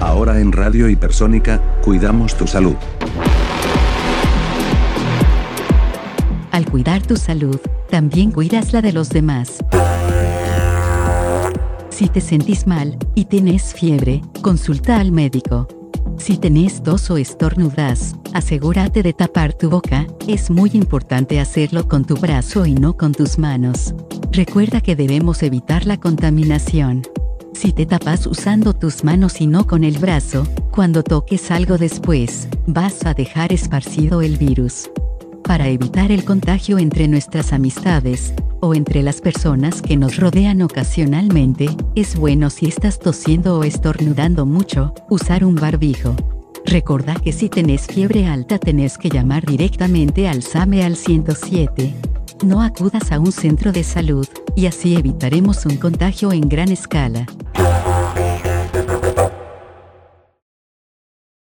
Ahora en Radio Hipersónica, cuidamos tu salud. Al cuidar tu salud, también cuidas la de los demás. Si te sentís mal y tenés fiebre, consulta al médico. Si tenés tos o estornudas, asegúrate de tapar tu boca, es muy importante hacerlo con tu brazo y no con tus manos. Recuerda que debemos evitar la contaminación. Si te tapas usando tus manos y no con el brazo, cuando toques algo después, vas a dejar esparcido el virus. Para evitar el contagio entre nuestras amistades, o entre las personas que nos rodean ocasionalmente, es bueno si estás tosiendo o estornudando mucho, usar un barbijo. Recordá que si tenés fiebre alta tenés que llamar directamente al SAME al 107. No acudas a un centro de salud, y así evitaremos un contagio en gran escala.